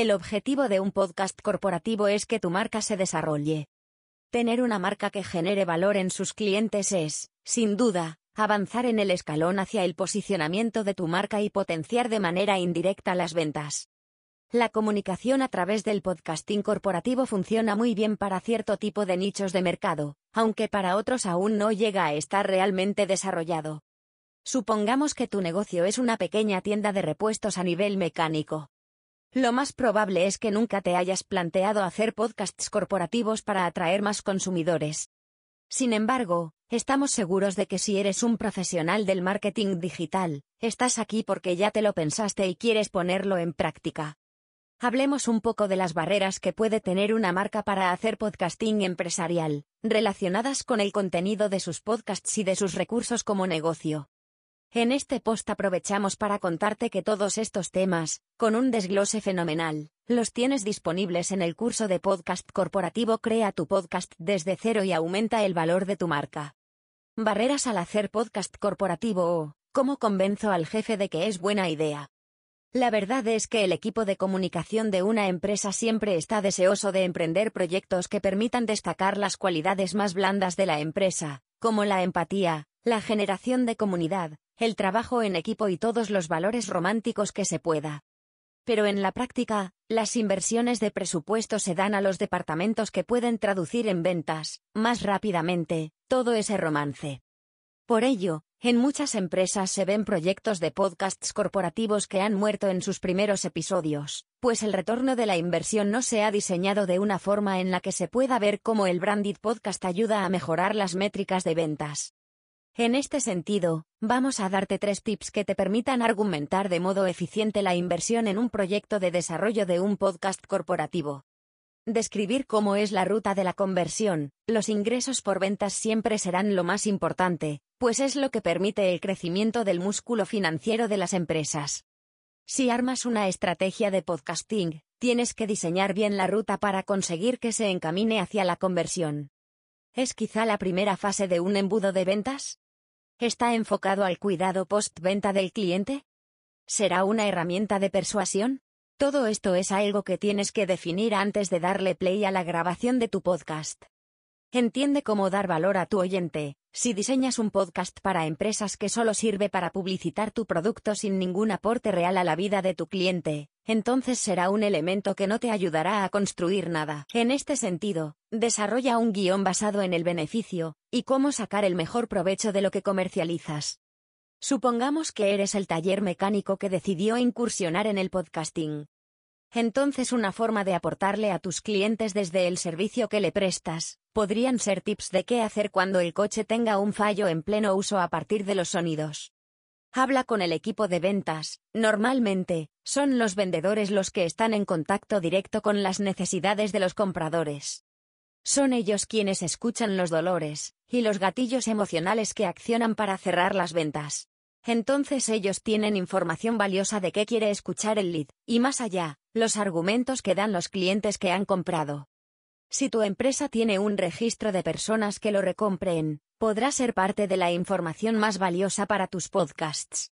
El objetivo de un podcast corporativo es que tu marca se desarrolle. Tener una marca que genere valor en sus clientes es, sin duda, avanzar en el escalón hacia el posicionamiento de tu marca y potenciar de manera indirecta las ventas. La comunicación a través del podcasting corporativo funciona muy bien para cierto tipo de nichos de mercado, aunque para otros aún no llega a estar realmente desarrollado. Supongamos que tu negocio es una pequeña tienda de repuestos a nivel mecánico. Lo más probable es que nunca te hayas planteado hacer podcasts corporativos para atraer más consumidores. Sin embargo, estamos seguros de que si eres un profesional del marketing digital, estás aquí porque ya te lo pensaste y quieres ponerlo en práctica. Hablemos un poco de las barreras que puede tener una marca para hacer podcasting empresarial, relacionadas con el contenido de sus podcasts y de sus recursos como negocio. En este post aprovechamos para contarte que todos estos temas, con un desglose fenomenal, los tienes disponibles en el curso de podcast corporativo Crea tu podcast desde cero y aumenta el valor de tu marca. Barreras al hacer podcast corporativo o, ¿cómo convenzo al jefe de que es buena idea? La verdad es que el equipo de comunicación de una empresa siempre está deseoso de emprender proyectos que permitan destacar las cualidades más blandas de la empresa, como la empatía, la generación de comunidad, el trabajo en equipo y todos los valores románticos que se pueda. Pero en la práctica, las inversiones de presupuesto se dan a los departamentos que pueden traducir en ventas, más rápidamente, todo ese romance. Por ello, en muchas empresas se ven proyectos de podcasts corporativos que han muerto en sus primeros episodios, pues el retorno de la inversión no se ha diseñado de una forma en la que se pueda ver cómo el branded podcast ayuda a mejorar las métricas de ventas. En este sentido, vamos a darte tres tips que te permitan argumentar de modo eficiente la inversión en un proyecto de desarrollo de un podcast corporativo. Describir cómo es la ruta de la conversión, los ingresos por ventas siempre serán lo más importante, pues es lo que permite el crecimiento del músculo financiero de las empresas. Si armas una estrategia de podcasting, tienes que diseñar bien la ruta para conseguir que se encamine hacia la conversión. ¿Es quizá la primera fase de un embudo de ventas? ¿Está enfocado al cuidado postventa del cliente? ¿Será una herramienta de persuasión? Todo esto es algo que tienes que definir antes de darle play a la grabación de tu podcast. Entiende cómo dar valor a tu oyente. Si diseñas un podcast para empresas que solo sirve para publicitar tu producto sin ningún aporte real a la vida de tu cliente, entonces será un elemento que no te ayudará a construir nada. En este sentido, desarrolla un guion basado en el beneficio, y cómo sacar el mejor provecho de lo que comercializas. Supongamos que eres el taller mecánico que decidió incursionar en el podcasting. Entonces una forma de aportarle a tus clientes desde el servicio que le prestas, podrían ser tips de qué hacer cuando el coche tenga un fallo en pleno uso a partir de los sonidos. Habla con el equipo de ventas, normalmente, son los vendedores los que están en contacto directo con las necesidades de los compradores. Son ellos quienes escuchan los dolores, y los gatillos emocionales que accionan para cerrar las ventas. Entonces ellos tienen información valiosa de qué quiere escuchar el lead, y más allá, los argumentos que dan los clientes que han comprado. Si tu empresa tiene un registro de personas que lo recompren, podrá ser parte de la información más valiosa para tus podcasts.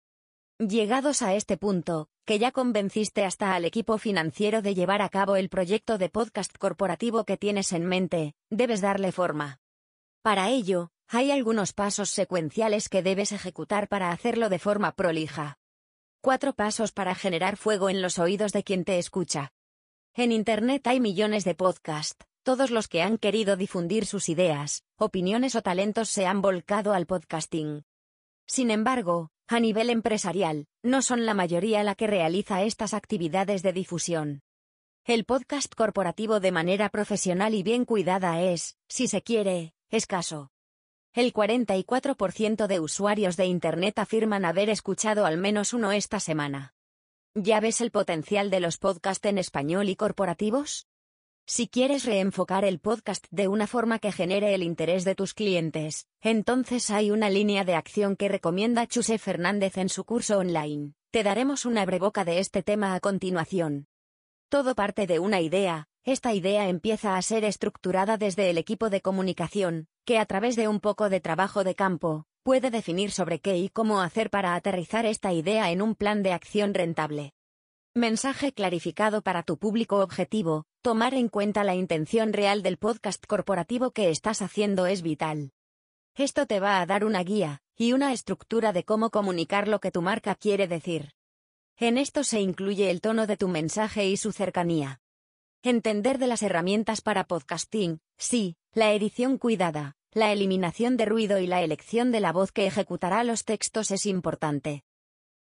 Llegados a este punto, que ya convenciste hasta al equipo financiero de llevar a cabo el proyecto de podcast corporativo que tienes en mente, debes darle forma. Para ello, hay algunos pasos secuenciales que debes ejecutar para hacerlo de forma prolija. Cuatro pasos para generar fuego en los oídos de quien te escucha. En Internet hay millones de podcasts. Todos los que han querido difundir sus ideas, opiniones o talentos se han volcado al podcasting. Sin embargo, a nivel empresarial, no son la mayoría la que realiza estas actividades de difusión. El podcast corporativo de manera profesional y bien cuidada es, si se quiere, escaso. El 44% de usuarios de Internet afirman haber escuchado al menos uno esta semana. ¿Ya ves el potencial de los podcasts en español y corporativos? Si quieres reenfocar el podcast de una forma que genere el interés de tus clientes, entonces hay una línea de acción que recomienda Chuse Fernández en su curso online. Te daremos una breboca de este tema a continuación. Todo parte de una idea, esta idea empieza a ser estructurada desde el equipo de comunicación, que a través de un poco de trabajo de campo, puede definir sobre qué y cómo hacer para aterrizar esta idea en un plan de acción rentable. Mensaje clarificado para tu público objetivo, tomar en cuenta la intención real del podcast corporativo que estás haciendo es vital. Esto te va a dar una guía y una estructura de cómo comunicar lo que tu marca quiere decir. En esto se incluye el tono de tu mensaje y su cercanía. Entender de las herramientas para podcasting, sí, la edición cuidada, la eliminación de ruido y la elección de la voz que ejecutará los textos es importante.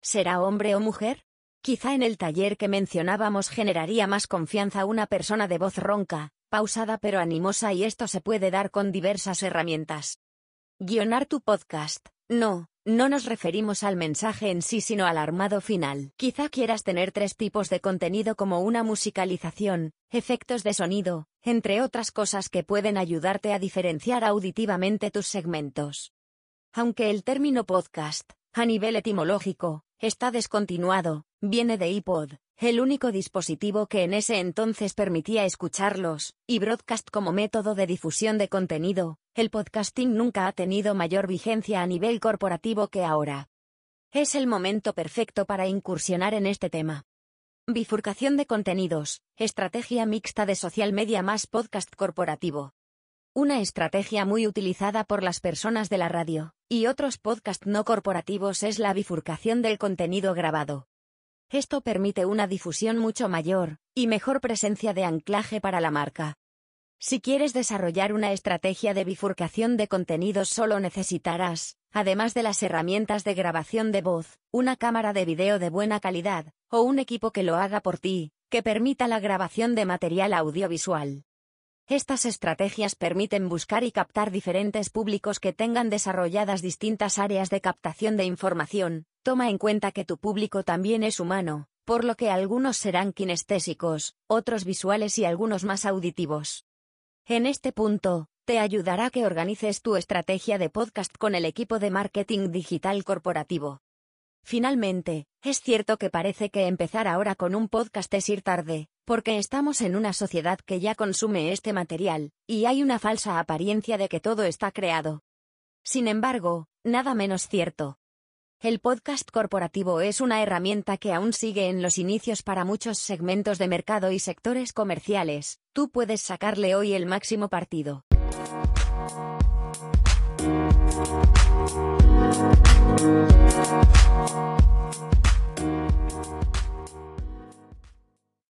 ¿Será hombre o mujer? Quizá en el taller que mencionábamos generaría más confianza una persona de voz ronca, pausada pero animosa y esto se puede dar con diversas herramientas. Guionar tu podcast. No, no nos referimos al mensaje en sí sino al armado final. Quizá quieras tener tres tipos de contenido como una musicalización, efectos de sonido, entre otras cosas que pueden ayudarte a diferenciar auditivamente tus segmentos. Aunque el término podcast, a nivel etimológico, está descontinuado, viene de iPod, el único dispositivo que en ese entonces permitía escucharlos, y broadcast como método de difusión de contenido, el podcasting nunca ha tenido mayor vigencia a nivel corporativo que ahora. Es el momento perfecto para incursionar en este tema. Bifurcación de contenidos, estrategia mixta de social media más podcast corporativo. Una estrategia muy utilizada por las personas de la radio y otros podcast no corporativos es la bifurcación del contenido grabado. Esto permite una difusión mucho mayor y mejor presencia de anclaje para la marca. Si quieres desarrollar una estrategia de bifurcación de contenidos solo necesitarás, además de las herramientas de grabación de voz, una cámara de video de buena calidad, o un equipo que lo haga por ti, que permita la grabación de material audiovisual. Estas estrategias permiten buscar y captar diferentes públicos que tengan desarrolladas distintas áreas de captación de información. Toma en cuenta que tu público también es humano, por lo que algunos serán kinestésicos, otros visuales y algunos más auditivos. En este punto, te ayudará que organices tu estrategia de podcast con el equipo de marketing digital corporativo. Finalmente, es cierto que parece que empezar ahora con un podcast es ir tarde, porque estamos en una sociedad que ya consume este material, y hay una falsa apariencia de que todo está creado. Sin embargo, nada menos cierto. El podcast corporativo es una herramienta que aún sigue en los inicios para muchos segmentos de mercado y sectores comerciales. Tú puedes sacarle hoy el máximo partido.